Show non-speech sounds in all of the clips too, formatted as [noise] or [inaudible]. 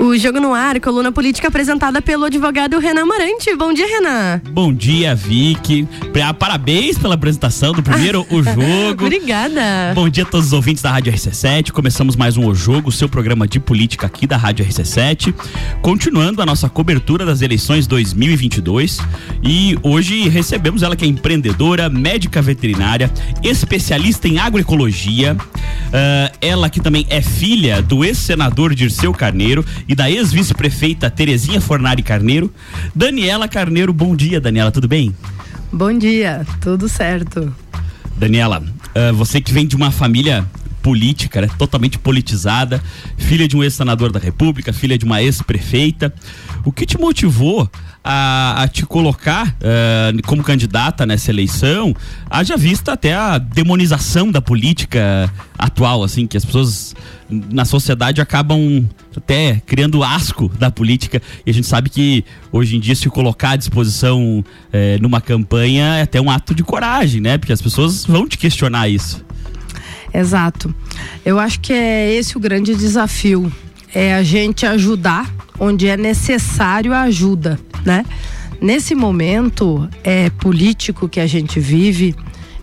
O Jogo no Ar, coluna política apresentada pelo advogado Renan Marante. Bom dia, Renan. Bom dia, Vicky. Parabéns pela apresentação do primeiro [laughs] O Jogo. Obrigada. Bom dia a todos os ouvintes da Rádio RC7. Começamos mais um O Jogo, seu programa de política aqui da Rádio RC7. Continuando a nossa cobertura das eleições 2022. E hoje recebemos ela que é empreendedora, médica veterinária, especialista em agroecologia. Uh, ela que também é filha do ex-senador Dirceu Carneiro e da ex-vice-prefeita Terezinha Fornari Carneiro. Daniela Carneiro, bom dia, Daniela, tudo bem? Bom dia, tudo certo. Daniela, uh, você que vem de uma família política, né? totalmente politizada, filha de um ex-senador da República, filha de uma ex-prefeita. O que te motivou a, a te colocar uh, como candidata nessa eleição? Haja vista até a demonização da política atual, assim, que as pessoas na sociedade acabam até criando asco da política e a gente sabe que hoje em dia se colocar à disposição eh, numa campanha é até um ato de coragem, né? Porque as pessoas vão te questionar isso. Exato. Eu acho que é esse o grande desafio, é a gente ajudar onde é necessário a ajuda, né? Nesse momento é, político que a gente vive,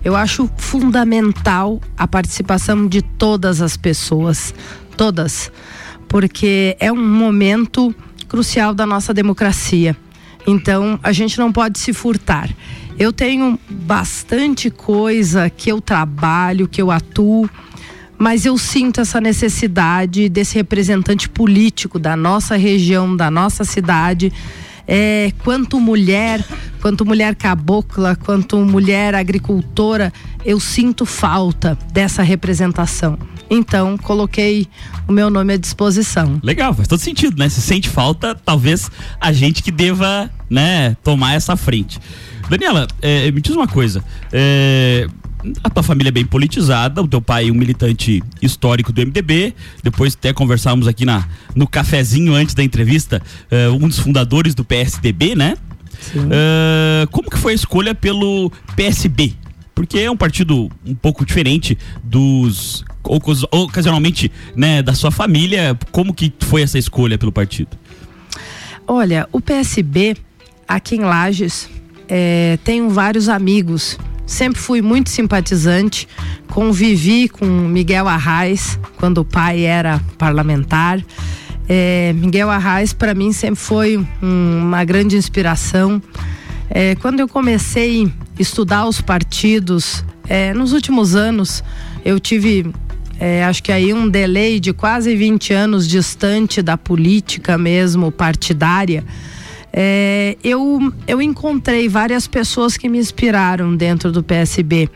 eu acho fundamental a participação de todas as pessoas, todas, porque é um momento crucial da nossa democracia. Então, a gente não pode se furtar. Eu tenho bastante coisa que eu trabalho, que eu atuo, mas eu sinto essa necessidade desse representante político da nossa região, da nossa cidade. É, quanto mulher, quanto mulher cabocla, quanto mulher agricultora, eu sinto falta dessa representação. Então, coloquei o meu nome à disposição. Legal, faz todo sentido, né? Se sente falta, talvez a gente que deva, né, tomar essa frente. Daniela, é, me diz uma coisa. É, a tua família é bem politizada, o teu pai é um militante histórico do MDB, depois até conversávamos aqui na, no cafezinho antes da entrevista, uh, um dos fundadores do PSDB, né? Uh, como que foi a escolha pelo PSB? Porque é um partido um pouco diferente dos ocasionalmente, né, da sua família. Como que foi essa escolha pelo partido? Olha, o PSB aqui em Lages é, tenho vários amigos. Sempre fui muito simpatizante. Convivi com Miguel Arraes quando o pai era parlamentar. É, Miguel Arraes para mim sempre foi um, uma grande inspiração. É, quando eu comecei a estudar os partidos, é, nos últimos anos eu tive é, acho que aí um delay de quase 20 anos distante da política mesmo partidária é, eu, eu encontrei várias pessoas que me inspiraram dentro do PSB.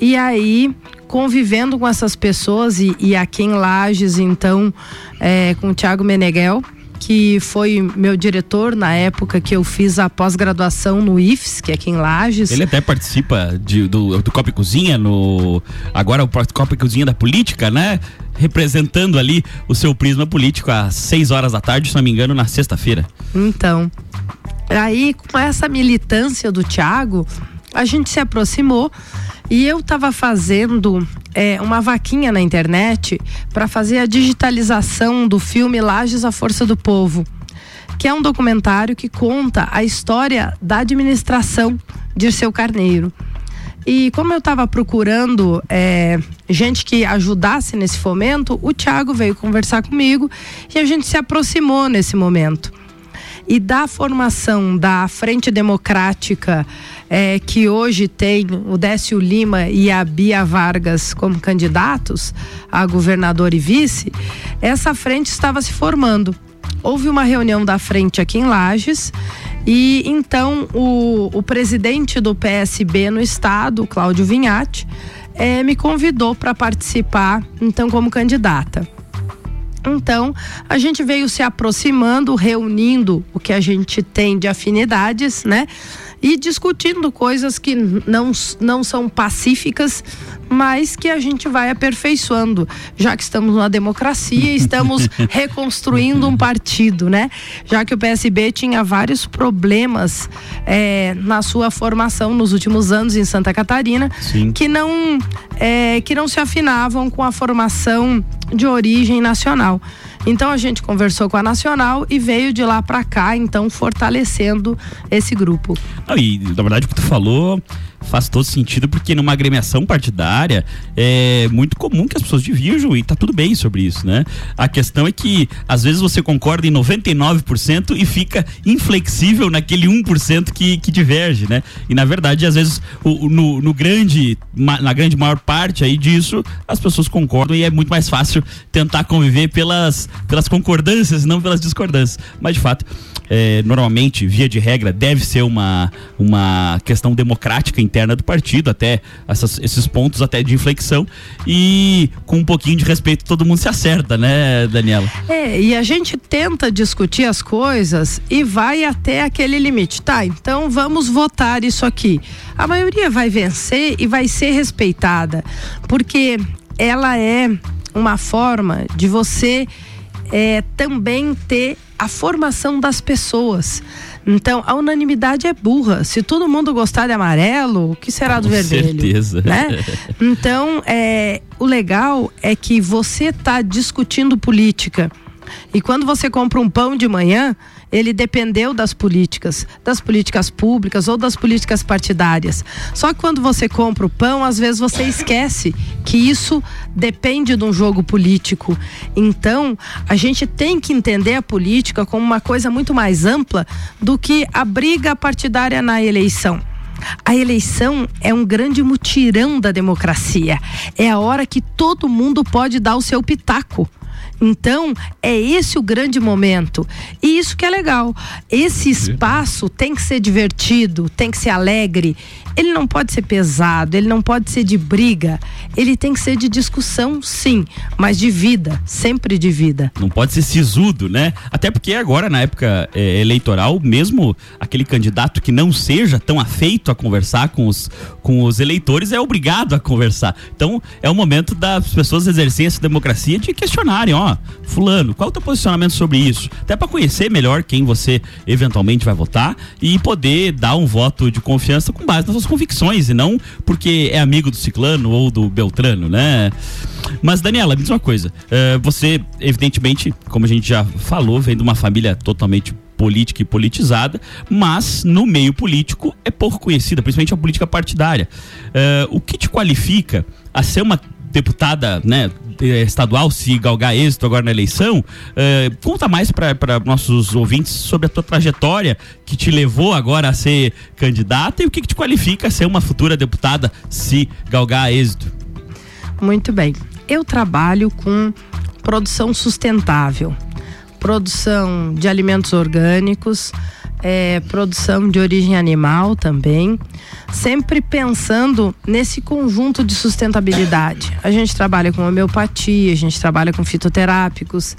E aí, convivendo com essas pessoas, e, e aqui em Lages, então, é, com o Tiago Meneghel, que foi meu diretor na época que eu fiz a pós-graduação no IFES, que é aqui em Lages. Ele até participa de, do, do Copa e Cozinha, no, agora o Copa e Cozinha da Política, né? Representando ali o seu prisma político às 6 horas da tarde, se não me engano, na sexta-feira. Então, aí com essa militância do Tiago, a gente se aproximou e eu estava fazendo é, uma vaquinha na internet para fazer a digitalização do filme Lages a Força do Povo, que é um documentário que conta a história da administração de seu Carneiro. E como eu estava procurando é, gente que ajudasse nesse fomento, o Tiago veio conversar comigo e a gente se aproximou nesse momento e da formação da Frente Democrática, é, que hoje tem o Décio Lima e a Bia Vargas como candidatos a governador e vice, essa frente estava se formando. Houve uma reunião da frente aqui em Lages e então o, o presidente do PSB no estado, Cláudio Vinhati, é, me convidou para participar então como candidata. Então, a gente veio se aproximando, reunindo o que a gente tem de afinidades, né? E discutindo coisas que não, não são pacíficas, mas que a gente vai aperfeiçoando. Já que estamos numa democracia, [laughs] estamos reconstruindo um partido, né? Já que o PSB tinha vários problemas é, na sua formação nos últimos anos em Santa Catarina, Sim. que não é, que não se afinavam com a formação de origem nacional. Então a gente conversou com a Nacional e veio de lá para cá, então fortalecendo esse grupo. Não, e na verdade o que tu falou faz todo sentido, porque numa agremiação partidária é muito comum que as pessoas divirjam e tá tudo bem sobre isso, né? A questão é que às vezes você concorda em 99% e fica inflexível naquele 1% que, que diverge, né? E na verdade, às vezes, o, no, no grande, na grande maior parte aí disso, as pessoas concordam e é muito mais fácil tentar conviver pelas, pelas concordâncias, não pelas discordâncias. Mas de fato, é, normalmente, via de regra, deve ser uma, uma questão democrática interna do partido, até essas, esses pontos até de inflexão. E com um pouquinho de respeito, todo mundo se acerta, né, Daniela? É, e a gente tenta discutir as coisas e vai até aquele limite. Tá, então vamos votar isso aqui. A maioria vai vencer e vai ser respeitada, porque ela é uma forma de você é, também ter a formação das pessoas. Então, a unanimidade é burra. Se todo mundo gostar de amarelo, o que será do Com vermelho? certeza. Né? Então, é, o legal é que você está discutindo política. E quando você compra um pão de manhã, ele dependeu das políticas, das políticas públicas ou das políticas partidárias. Só que quando você compra o pão, às vezes você esquece que isso depende de um jogo político. Então, a gente tem que entender a política como uma coisa muito mais ampla do que a briga partidária na eleição. A eleição é um grande mutirão da democracia. É a hora que todo mundo pode dar o seu pitaco. Então, é esse o grande momento. E isso que é legal. Esse espaço tem que ser divertido, tem que ser alegre. Ele não pode ser pesado, ele não pode ser de briga. Ele tem que ser de discussão, sim, mas de vida, sempre de vida. Não pode ser sisudo, né? Até porque agora, na época é, eleitoral, mesmo aquele candidato que não seja tão afeito a conversar com os, com os eleitores é obrigado a conversar. Então, é o momento das pessoas exercerem essa democracia de questionarem, ó, fulano, qual é o teu posicionamento sobre isso? Até para conhecer melhor quem você eventualmente vai votar e poder dar um voto de confiança com base nas suas convicções e não porque é amigo do ciclano ou do beltrano, né? Mas, Daniela, me diz uma coisa. eh, você, evidentemente, como a gente já falou, vem de uma família totalmente política e politizada, mas no meio político é pouco conhecida, principalmente a política partidária. Eh, o que te qualifica a ser uma deputada, né, eh, estadual, se galgar êxito agora na eleição, eh, conta mais para nossos ouvintes sobre a tua trajetória que te levou agora a ser candidata e o que, que te qualifica a ser uma futura deputada, se galgar êxito. Muito bem. Eu trabalho com produção sustentável, produção de alimentos orgânicos, é, produção de origem animal também, sempre pensando nesse conjunto de sustentabilidade. A gente trabalha com homeopatia, a gente trabalha com fitoterápicos,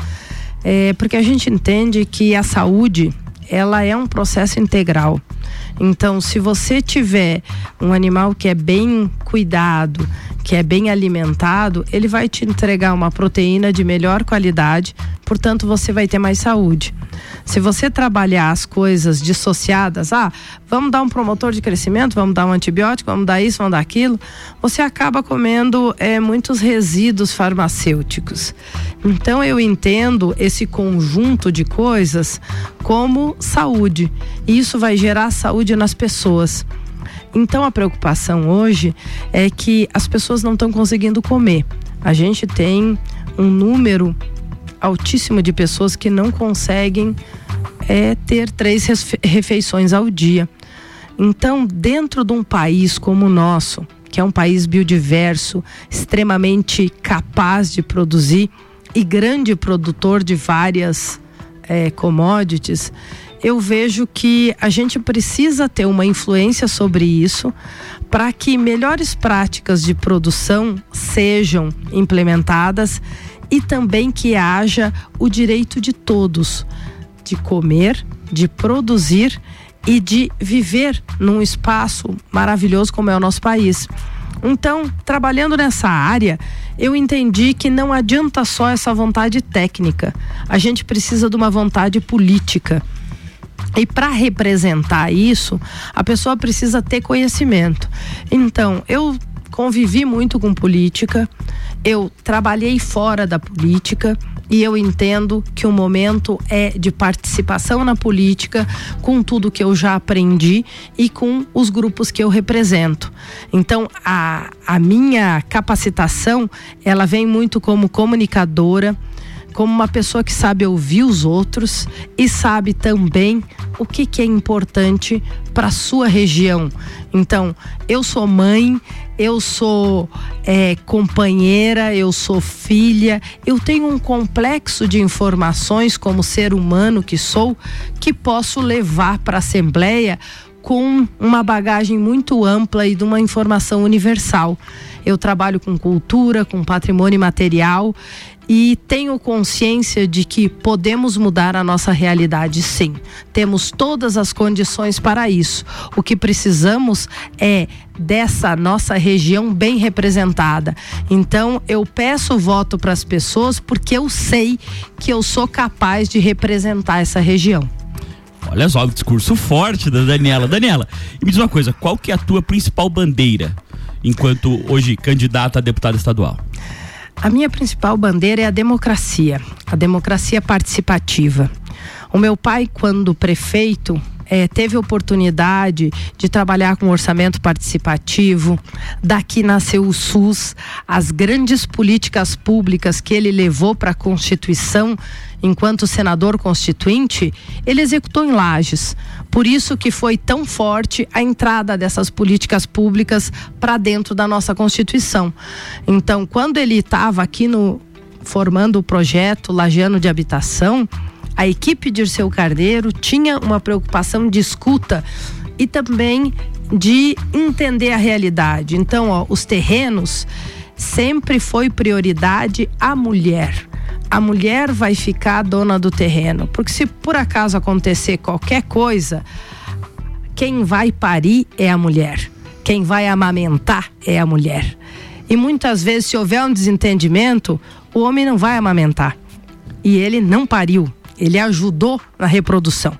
é, porque a gente entende que a saúde ela é um processo integral. Então, se você tiver um animal que é bem cuidado, que é bem alimentado, ele vai te entregar uma proteína de melhor qualidade, portanto, você vai ter mais saúde. Se você trabalhar as coisas dissociadas, ah, vamos dar um promotor de crescimento, vamos dar um antibiótico, vamos dar isso, vamos dar aquilo, você acaba comendo é, muitos resíduos farmacêuticos. Então eu entendo esse conjunto de coisas como saúde. E isso vai gerar saúde nas pessoas. Então a preocupação hoje é que as pessoas não estão conseguindo comer. A gente tem um número altíssimo de pessoas que não conseguem é, ter três refeições ao dia. Então, dentro de um país como o nosso, que é um país biodiverso, extremamente capaz de produzir e grande produtor de várias é, commodities, eu vejo que a gente precisa ter uma influência sobre isso para que melhores práticas de produção sejam implementadas e também que haja o direito de todos de comer, de produzir e de viver num espaço maravilhoso como é o nosso país. Então, trabalhando nessa área, eu entendi que não adianta só essa vontade técnica. A gente precisa de uma vontade política. E para representar isso, a pessoa precisa ter conhecimento. Então, eu convivi muito com política, eu trabalhei fora da política, e eu entendo que o momento é de participação na política com tudo que eu já aprendi e com os grupos que eu represento. Então, a, a minha capacitação, ela vem muito como comunicadora, como uma pessoa que sabe ouvir os outros e sabe também o que, que é importante para sua região. Então, eu sou mãe, eu sou é, companheira, eu sou filha, eu tenho um complexo de informações como ser humano que sou, que posso levar para a Assembleia com uma bagagem muito ampla e de uma informação universal. Eu trabalho com cultura, com patrimônio material e tenho consciência de que podemos mudar a nossa realidade sim. Temos todas as condições para isso. O que precisamos é dessa nossa região bem representada. Então, eu peço voto para as pessoas porque eu sei que eu sou capaz de representar essa região. Olha só, o discurso forte da Daniela. Daniela, me diz uma coisa, qual que é a tua principal bandeira enquanto hoje candidata a deputada estadual? A minha principal bandeira é a democracia, a democracia participativa. O meu pai, quando prefeito, é, teve oportunidade de trabalhar com orçamento participativo. Daqui nasceu o SUS, as grandes políticas públicas que ele levou para a Constituição enquanto senador constituinte, ele executou em Lages. Por isso que foi tão forte a entrada dessas políticas públicas para dentro da nossa Constituição. Então, quando ele estava aqui no formando o projeto Lagiano de Habitação, a equipe de Dirceu Carneiro tinha uma preocupação de escuta e também de entender a realidade. Então, ó, os terrenos sempre foi prioridade à mulher. A mulher vai ficar dona do terreno, porque se por acaso acontecer qualquer coisa, quem vai parir é a mulher. Quem vai amamentar é a mulher. E muitas vezes, se houver um desentendimento, o homem não vai amamentar. E ele não pariu ele ajudou na reprodução.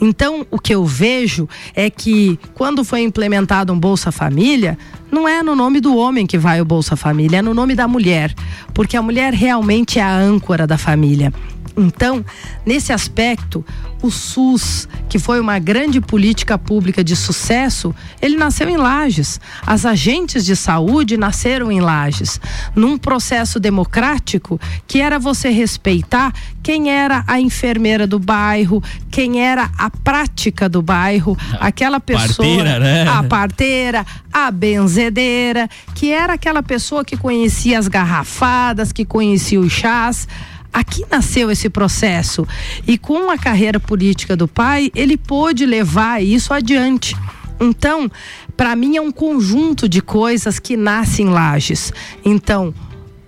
Então, o que eu vejo é que quando foi implementado um Bolsa Família, não é no nome do homem que vai o Bolsa Família, é no nome da mulher, porque a mulher realmente é a âncora da família. Então, nesse aspecto, o SUS, que foi uma grande política pública de sucesso, ele nasceu em Lages. As agentes de saúde nasceram em Lages, num processo democrático que era você respeitar quem era a enfermeira do bairro, quem era a prática do bairro, aquela pessoa, parteira, né? a parteira, a benzedeira, que era aquela pessoa que conhecia as garrafadas, que conhecia os chás aqui nasceu esse processo. E com a carreira política do pai, ele pôde levar isso adiante. Então, para mim é um conjunto de coisas que nascem em Lages. Então,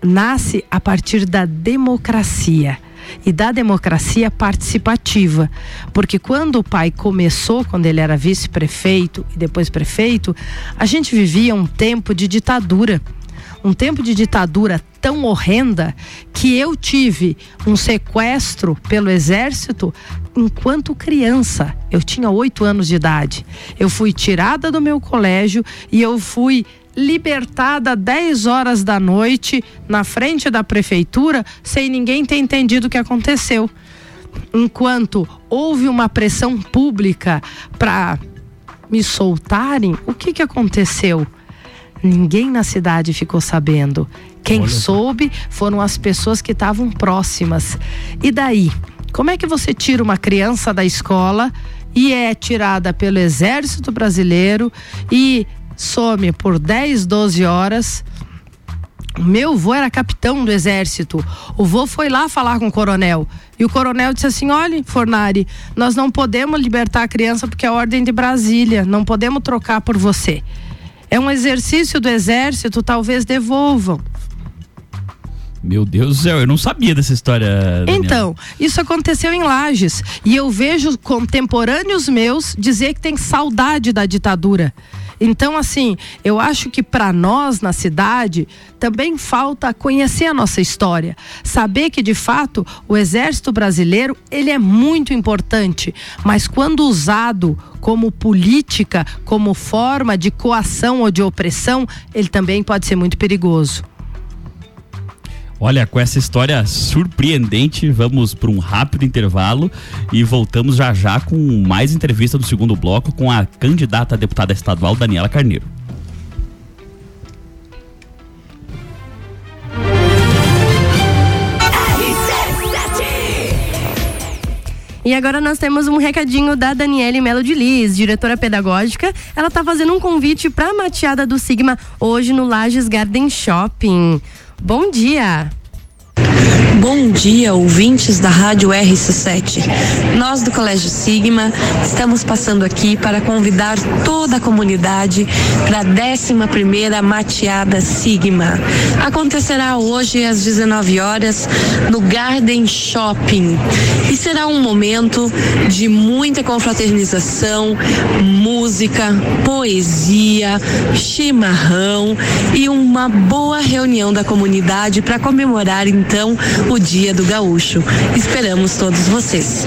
nasce a partir da democracia e da democracia participativa. Porque quando o pai começou, quando ele era vice-prefeito e depois prefeito, a gente vivia um tempo de ditadura um tempo de ditadura tão horrenda que eu tive um sequestro pelo exército enquanto criança. Eu tinha oito anos de idade. Eu fui tirada do meu colégio e eu fui libertada 10 horas da noite na frente da prefeitura sem ninguém ter entendido o que aconteceu. Enquanto houve uma pressão pública para me soltarem, o que, que aconteceu? Ninguém na cidade ficou sabendo. Quem Olha. soube foram as pessoas que estavam próximas. E daí? Como é que você tira uma criança da escola e é tirada pelo Exército Brasileiro e some por 10, 12 horas? Meu avô era capitão do exército. O vô foi lá falar com o coronel. E o coronel disse assim: olha, Fornari, nós não podemos libertar a criança porque é a ordem de Brasília. Não podemos trocar por você. É um exercício do exército, talvez devolvam. Meu Deus do céu, eu não sabia dessa história. Então, isso aconteceu em Lages. E eu vejo contemporâneos meus dizer que tem saudade da ditadura. Então, assim, eu acho que para nós na cidade também falta conhecer a nossa história, saber que de fato o exército brasileiro ele é muito importante, mas quando usado como política, como forma de coação ou de opressão, ele também pode ser muito perigoso. Olha, com essa história surpreendente, vamos para um rápido intervalo e voltamos já já com mais entrevista do segundo bloco com a candidata a deputada estadual Daniela Carneiro. E agora nós temos um recadinho da Daniele Melo de Liz, diretora pedagógica. Ela está fazendo um convite para a mateada do Sigma hoje no Lages Garden Shopping. Bom dia! Bom dia, ouvintes da Rádio RC7. Nós do Colégio Sigma estamos passando aqui para convidar toda a comunidade para a 11 Mateada Sigma. Acontecerá hoje às 19 horas no Garden Shopping e será um momento de muita confraternização, música, poesia, chimarrão e uma boa reunião da comunidade para comemorar então o Dia do Gaúcho. Esperamos todos vocês.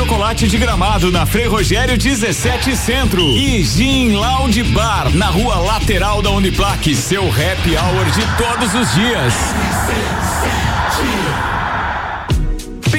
chocolate de gramado na Frei Rogério 17 Centro. E Gin Lounge Bar na rua lateral da Uniplaque. Seu happy hour de todos os dias.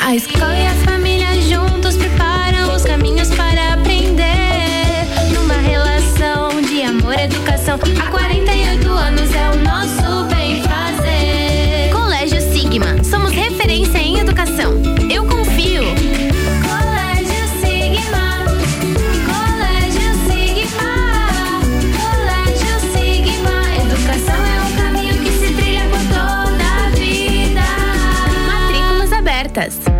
A escola e a família juntos preparam os caminhos para aprender. Numa relação de amor e educação. Há 48 anos é o nosso bem fazer. Colégio Sigma. Somos referência em educação. Eu confio. Colégio Sigma. Colégio Sigma. Colégio Sigma. Educação é um caminho que se trilha por toda a vida. Matrículas abertas.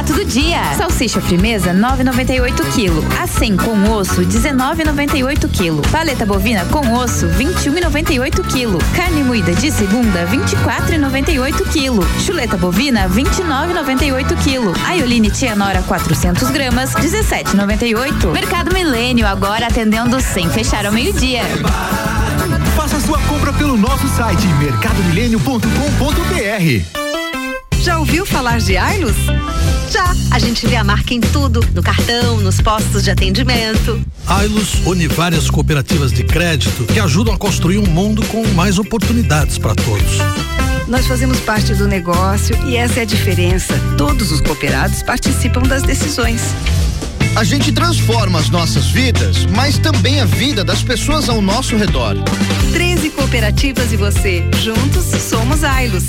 Barato do dia. Salsicha frimeza 9,98 kg. A 100 com osso 19,98 kg. Paleta bovina com osso 21,98 kg. Carne moída de segunda 24,98 kg. Chuleta bovina 29,98 kg. Aioline tia nora 400 gramas 17,98. Mercado Milênio agora atendendo sem fechar ao meio dia. Faça sua compra pelo nosso site mercadomilênio.com.br. Já ouviu falar de Ailus? Já! A gente vê a marca em tudo, no cartão, nos postos de atendimento. Ailus une várias cooperativas de crédito que ajudam a construir um mundo com mais oportunidades para todos. Nós fazemos parte do negócio e essa é a diferença. Todos os cooperados participam das decisões. A gente transforma as nossas vidas, mas também a vida das pessoas ao nosso redor. 13 cooperativas e você. Juntos somos Ailus.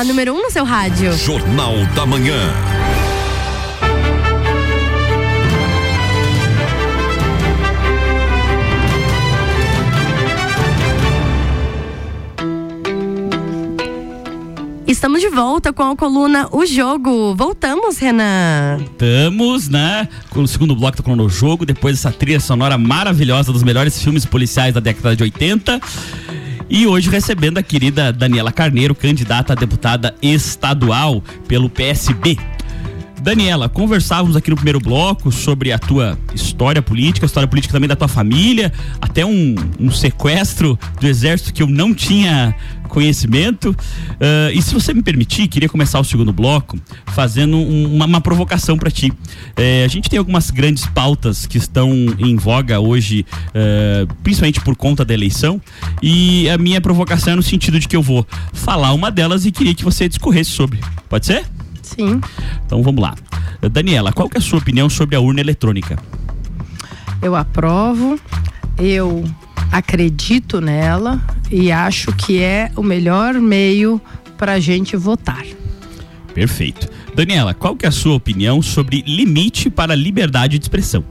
A número 1 um no seu rádio. Jornal da Manhã. Estamos de volta com a coluna O Jogo. Voltamos, Renan. Voltamos, né? Com o segundo bloco do Coluna O Jogo, depois dessa trilha sonora maravilhosa dos melhores filmes policiais da década de 80. E hoje recebendo a querida Daniela Carneiro, candidata a deputada estadual pelo PSB. Daniela, conversávamos aqui no primeiro bloco sobre a tua história política, a história política também da tua família, até um, um sequestro do exército que eu não tinha conhecimento. Uh, e se você me permitir, queria começar o segundo bloco fazendo um, uma, uma, provocação para ti. É, a gente tem algumas grandes pautas que estão em voga hoje, uh, principalmente por conta da eleição, e a minha provocação é no sentido de que eu vou falar uma delas e queria que você discorresse sobre. Pode ser? Sim. Então vamos lá. Daniela, qual que é a sua opinião sobre a urna eletrônica? Eu aprovo, eu acredito nela e acho que é o melhor meio para a gente votar. Perfeito. Daniela, qual que é a sua opinião sobre limite para a liberdade de expressão?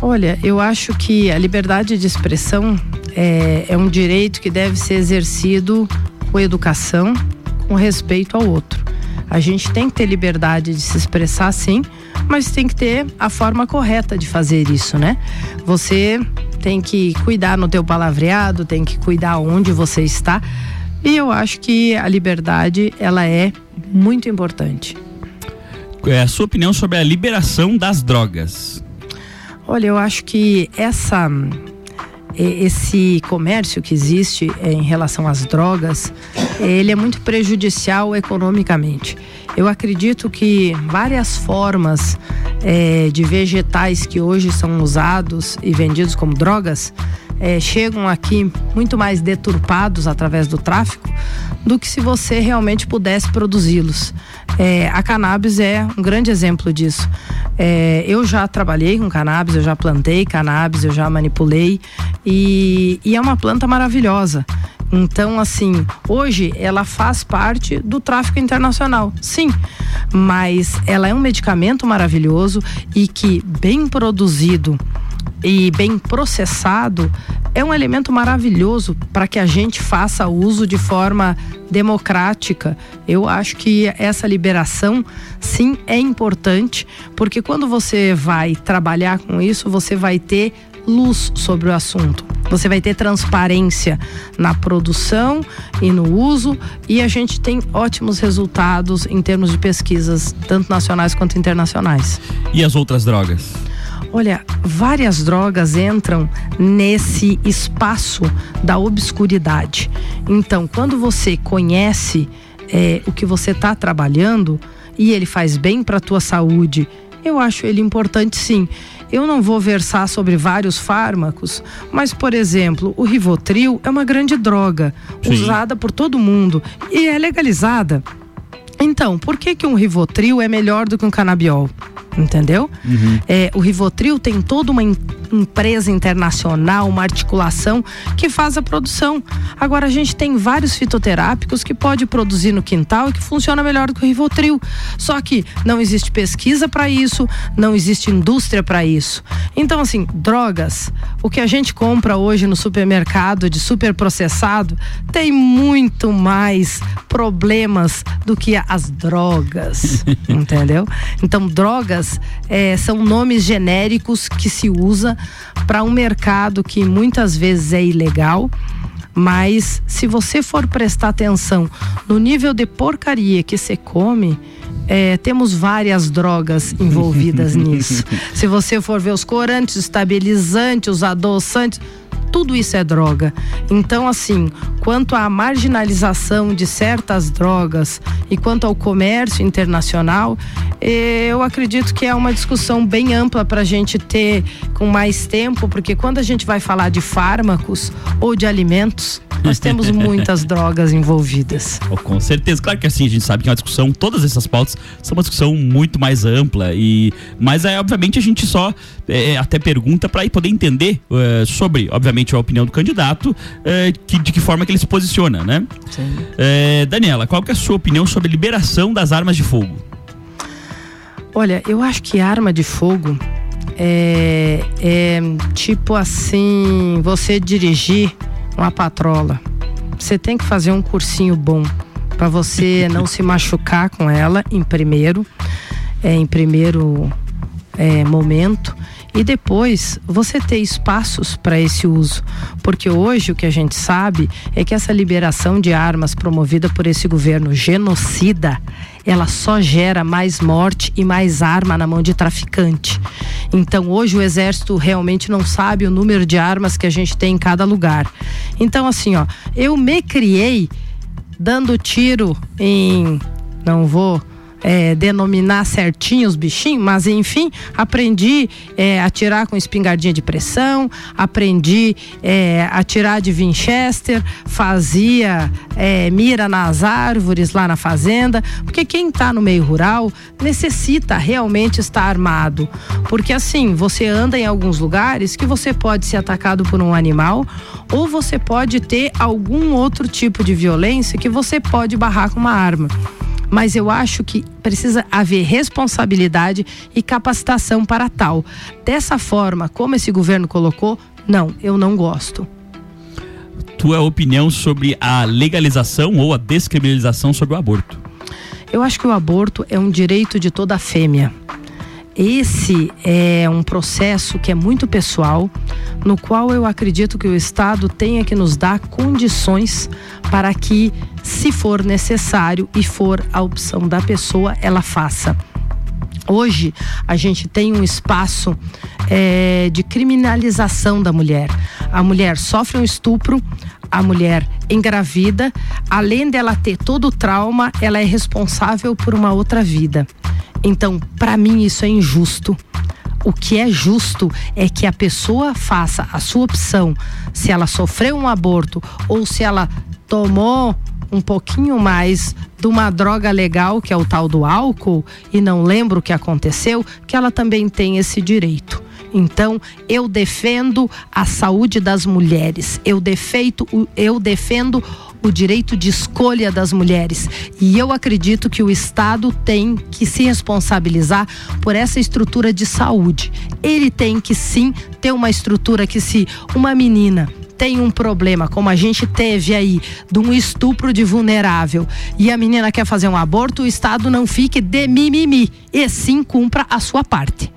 Olha, eu acho que a liberdade de expressão é, é um direito que deve ser exercido com educação, com respeito ao outro. A gente tem que ter liberdade de se expressar sim, mas tem que ter a forma correta de fazer isso, né? Você tem que cuidar no teu palavreado, tem que cuidar onde você está. E eu acho que a liberdade, ela é muito importante. É a sua opinião sobre a liberação das drogas? Olha, eu acho que essa esse comércio que existe eh, em relação às drogas, ele é muito prejudicial economicamente. Eu acredito que várias formas é, de vegetais que hoje são usados e vendidos como drogas é, chegam aqui muito mais deturpados através do tráfico do que se você realmente pudesse produzi-los. É, a cannabis é um grande exemplo disso. É, eu já trabalhei com cannabis, eu já plantei cannabis, eu já manipulei e, e é uma planta maravilhosa. Então, assim, hoje ela faz parte do tráfico internacional, sim, mas ela é um medicamento maravilhoso e que, bem produzido e bem processado, é um elemento maravilhoso para que a gente faça uso de forma democrática. Eu acho que essa liberação, sim, é importante, porque quando você vai trabalhar com isso, você vai ter luz sobre o assunto. Você vai ter transparência na produção e no uso e a gente tem ótimos resultados em termos de pesquisas, tanto nacionais quanto internacionais. E as outras drogas? Olha, várias drogas entram nesse espaço da obscuridade. Então, quando você conhece é, o que você está trabalhando e ele faz bem para a tua saúde, eu acho ele importante sim. Eu não vou versar sobre vários fármacos, mas, por exemplo, o Rivotril é uma grande droga, Sim. usada por todo mundo e é legalizada. Então, por que, que um Rivotril é melhor do que um canabiol? Entendeu? Uhum. É, o Rivotril tem toda uma empresa internacional, uma articulação que faz a produção. Agora a gente tem vários fitoterápicos que pode produzir no quintal e que funciona melhor do que o Rivotril. Só que não existe pesquisa para isso, não existe indústria para isso. Então assim, drogas, o que a gente compra hoje no supermercado de superprocessado tem muito mais problemas do que as drogas, [laughs] entendeu? Então drogas é, são nomes genéricos que se usa para um mercado que muitas vezes é ilegal. Mas se você for prestar atenção no nível de porcaria que você come, é, temos várias drogas [laughs] envolvidas nisso. Se você for ver os corantes, estabilizantes, os adoçantes, tudo isso é droga. Então, assim, quanto à marginalização de certas drogas e quanto ao comércio internacional, eh, eu acredito que é uma discussão bem ampla para a gente ter com mais tempo, porque quando a gente vai falar de fármacos ou de alimentos, nós temos [laughs] muitas drogas envolvidas. Oh, com certeza, claro que assim, a gente sabe que é uma discussão, todas essas pautas são uma discussão muito mais ampla e mas é obviamente a gente só é, até pergunta para poder entender é, sobre, obviamente, a opinião do candidato, é, que, de que forma que ele se posiciona, né? É, Daniela, qual que é a sua opinião sobre a liberação das armas de fogo? Olha, eu acho que arma de fogo é, é tipo assim, você dirigir uma patrola. Você tem que fazer um cursinho bom para você [laughs] não se machucar com ela em primeiro, é, em primeiro é, momento e depois você ter espaços para esse uso, porque hoje o que a gente sabe é que essa liberação de armas promovida por esse governo genocida, ela só gera mais morte e mais arma na mão de traficante. Então hoje o exército realmente não sabe o número de armas que a gente tem em cada lugar. Então assim, ó, eu me criei dando tiro em não vou é, denominar certinho os bichinhos, mas enfim, aprendi é, a tirar com espingardinha de pressão, aprendi é, a tirar de Winchester, fazia é, mira nas árvores lá na fazenda, porque quem está no meio rural necessita realmente estar armado, porque assim você anda em alguns lugares que você pode ser atacado por um animal ou você pode ter algum outro tipo de violência que você pode barrar com uma arma mas eu acho que precisa haver responsabilidade e capacitação para tal. Dessa forma, como esse governo colocou, não, eu não gosto. Tua opinião sobre a legalização ou a descriminalização sobre o aborto? Eu acho que o aborto é um direito de toda fêmea. Esse é um processo que é muito pessoal, no qual eu acredito que o Estado tenha que nos dar condições para que, se for necessário e for a opção da pessoa, ela faça. Hoje a gente tem um espaço é, de criminalização da mulher. A mulher sofre um estupro, a mulher engravida, além dela ter todo o trauma, ela é responsável por uma outra vida. Então, para mim, isso é injusto. O que é justo é que a pessoa faça a sua opção, se ela sofreu um aborto ou se ela tomou um pouquinho mais de uma droga legal, que é o tal do álcool, e não lembro o que aconteceu, que ela também tem esse direito. Então, eu defendo a saúde das mulheres. Eu defeito, eu defendo o direito de escolha das mulheres. E eu acredito que o Estado tem que se responsabilizar por essa estrutura de saúde. Ele tem que sim ter uma estrutura que se uma menina tem um problema, como a gente teve aí, de um estupro de vulnerável, e a menina quer fazer um aborto, o Estado não fique de mimimi, e sim cumpra a sua parte.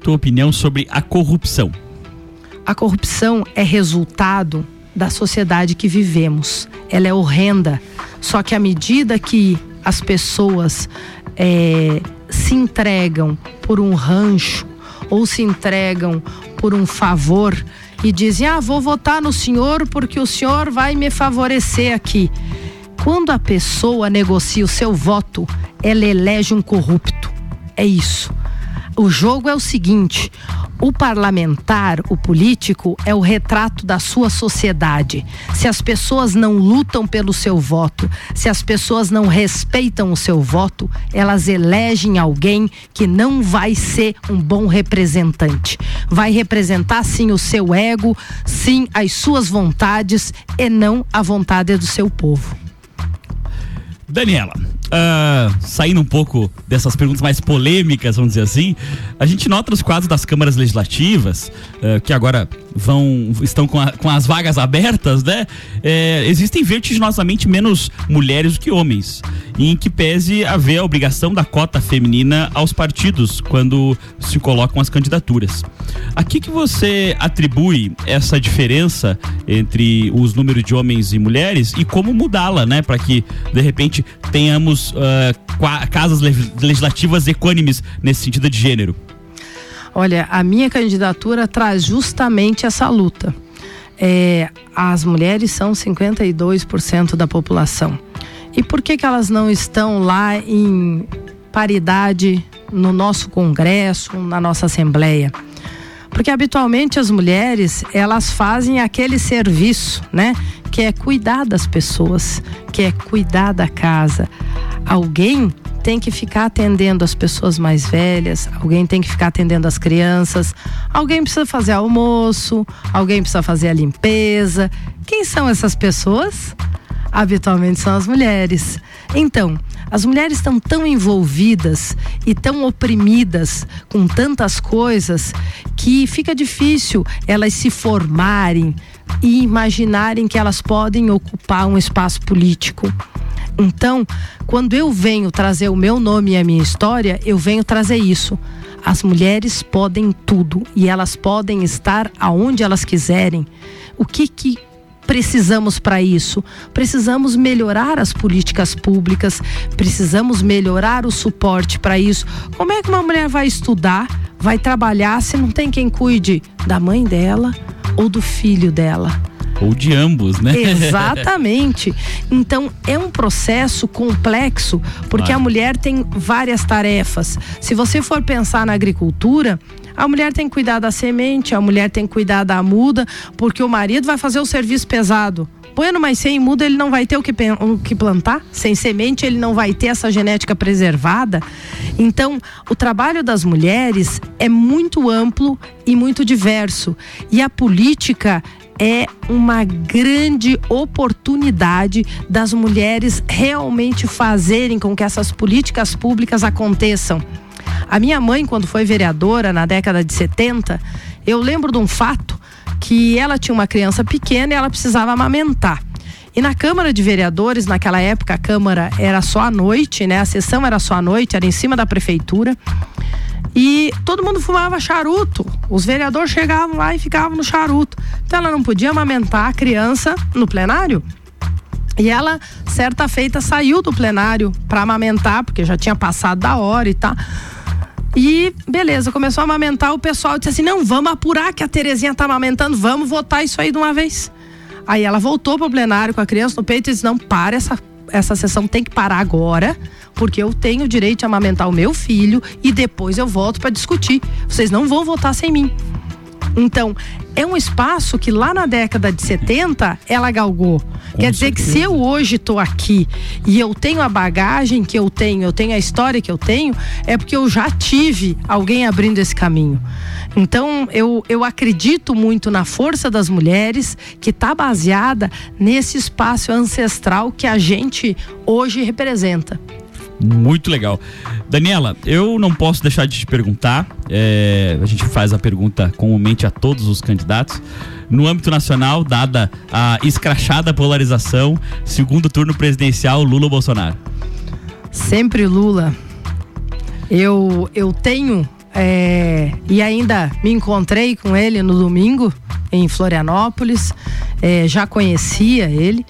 Tua opinião sobre a corrupção? A corrupção é resultado da sociedade que vivemos. Ela é horrenda. Só que à medida que as pessoas é, se entregam por um rancho ou se entregam por um favor e dizem: Ah, vou votar no senhor porque o senhor vai me favorecer aqui. Quando a pessoa negocia o seu voto, ela elege um corrupto. É isso. O jogo é o seguinte: o parlamentar, o político, é o retrato da sua sociedade. Se as pessoas não lutam pelo seu voto, se as pessoas não respeitam o seu voto, elas elegem alguém que não vai ser um bom representante. Vai representar sim o seu ego, sim as suas vontades e não a vontade do seu povo. Daniela, uh, saindo um pouco dessas perguntas mais polêmicas, vamos dizer assim, a gente nota nos quadros das câmaras legislativas, uh, que agora vão estão com, a, com as vagas abertas, né? É, existem vertiginosamente menos mulheres do que homens, em que pese haver a obrigação da cota feminina aos partidos quando se colocam as candidaturas. A que, que você atribui essa diferença entre os números de homens e mulheres e como mudá-la, né? Para que, de repente, tenhamos uh, casas legislativas equânimes nesse sentido de gênero? Olha, a minha candidatura traz justamente essa luta. É, as mulheres são 52% da população. E por que, que elas não estão lá em paridade no nosso Congresso, na nossa Assembleia? Porque habitualmente as mulheres, elas fazem aquele serviço, né? Que é cuidar das pessoas, que é cuidar da casa. Alguém tem que ficar atendendo as pessoas mais velhas, alguém tem que ficar atendendo as crianças, alguém precisa fazer almoço, alguém precisa fazer a limpeza. Quem são essas pessoas? Habitualmente são as mulheres. Então, as mulheres estão tão envolvidas e tão oprimidas com tantas coisas que fica difícil elas se formarem e imaginarem que elas podem ocupar um espaço político. Então, quando eu venho trazer o meu nome e a minha história, eu venho trazer isso. As mulheres podem tudo e elas podem estar aonde elas quiserem. O que que precisamos para isso? Precisamos melhorar as políticas públicas, precisamos melhorar o suporte para isso. Como é que uma mulher vai estudar, vai trabalhar se não tem quem cuide da mãe dela ou do filho dela? Ou de ambos, né? Exatamente. Então é um processo complexo, porque a mulher tem várias tarefas. Se você for pensar na agricultura, a mulher tem que cuidar da semente, a mulher tem que cuidar da muda, porque o marido vai fazer o serviço pesado. Põe mais sem muda, ele não vai ter o que, o que plantar. Sem semente, ele não vai ter essa genética preservada. Então, o trabalho das mulheres é muito amplo e muito diverso. E a política é uma grande oportunidade das mulheres realmente fazerem com que essas políticas públicas aconteçam. A minha mãe, quando foi vereadora na década de 70, eu lembro de um fato que ela tinha uma criança pequena e ela precisava amamentar. E na Câmara de Vereadores, naquela época, a Câmara era só à noite, né? A sessão era só à noite, era em cima da prefeitura. E todo mundo fumava charuto. Os vereadores chegavam lá e ficavam no charuto. Então ela não podia amamentar a criança no plenário. E ela, certa feita, saiu do plenário para amamentar, porque já tinha passado da hora e tal. E beleza, começou a amamentar, o pessoal disse assim: não, vamos apurar que a Terezinha tá amamentando, vamos votar isso aí de uma vez. Aí ela voltou pro plenário com a criança no peito e disse: não, para essa, essa sessão tem que parar agora porque eu tenho o direito de amamentar o meu filho e depois eu volto para discutir. Vocês não vão votar sem mim. Então, é um espaço que lá na década de 70 ela galgou. Com Quer dizer certeza. que se eu hoje estou aqui e eu tenho a bagagem que eu tenho, eu tenho a história que eu tenho, é porque eu já tive alguém abrindo esse caminho. Então, eu, eu acredito muito na força das mulheres, que está baseada nesse espaço ancestral que a gente hoje representa. Muito legal. Daniela, eu não posso deixar de te perguntar. É, a gente faz a pergunta comumente a todos os candidatos. No âmbito nacional, dada a escrachada polarização, segundo turno presidencial, Lula ou Bolsonaro? Sempre Lula. Eu, eu tenho é, e ainda me encontrei com ele no domingo em Florianópolis, é, já conhecia ele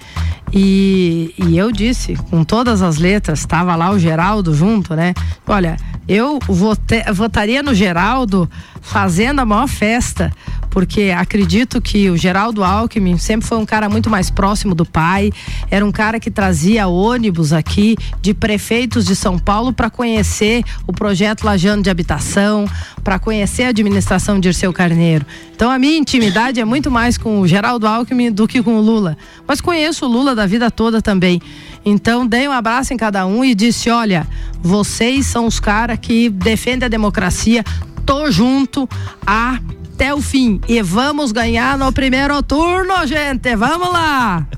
e, e eu disse, com todas as letras, estava lá o Geraldo junto, né? Olha, eu vote, votaria no Geraldo fazendo a maior festa, porque acredito que o Geraldo Alckmin sempre foi um cara muito mais próximo do pai, era um cara que trazia ônibus aqui de prefeitos de São Paulo para conhecer o projeto Lajano de Habitação, para conhecer a administração de Irceu Carneiro. Então a minha intimidade é muito mais com o Geraldo Alckmin do que com o Lula, mas conheço o Lula da vida toda também. Então dei um abraço em cada um e disse: "Olha, vocês são os caras que defendem a democracia, tô junto até o fim. E vamos ganhar no primeiro turno, gente. Vamos lá! [laughs]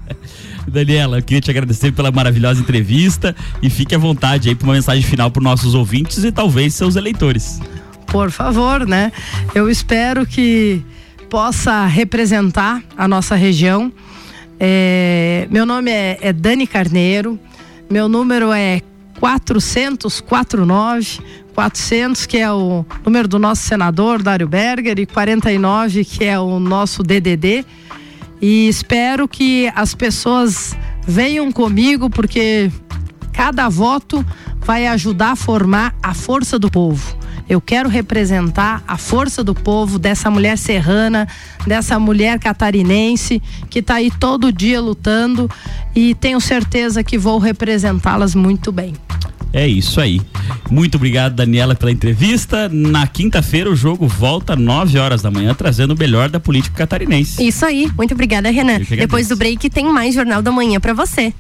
Daniela, eu queria te agradecer pela maravilhosa entrevista e fique à vontade aí para uma mensagem final para nossos ouvintes e talvez seus eleitores. Por favor, né? Eu espero que possa representar a nossa região. É, meu nome é, é Dani Carneiro, meu número é 449 400, que é o número do nosso senador, Dário Berger, e 49, que é o nosso DDD. E espero que as pessoas venham comigo, porque cada voto vai ajudar a formar a força do povo. Eu quero representar a força do povo, dessa mulher serrana, dessa mulher catarinense que está aí todo dia lutando e tenho certeza que vou representá-las muito bem. É isso aí. Muito obrigado, Daniela, pela entrevista. Na quinta-feira, o jogo volta às 9 horas da manhã, trazendo o melhor da política catarinense. Isso aí. Muito obrigada, Renan. Depois do break, tem mais Jornal da Manhã para você.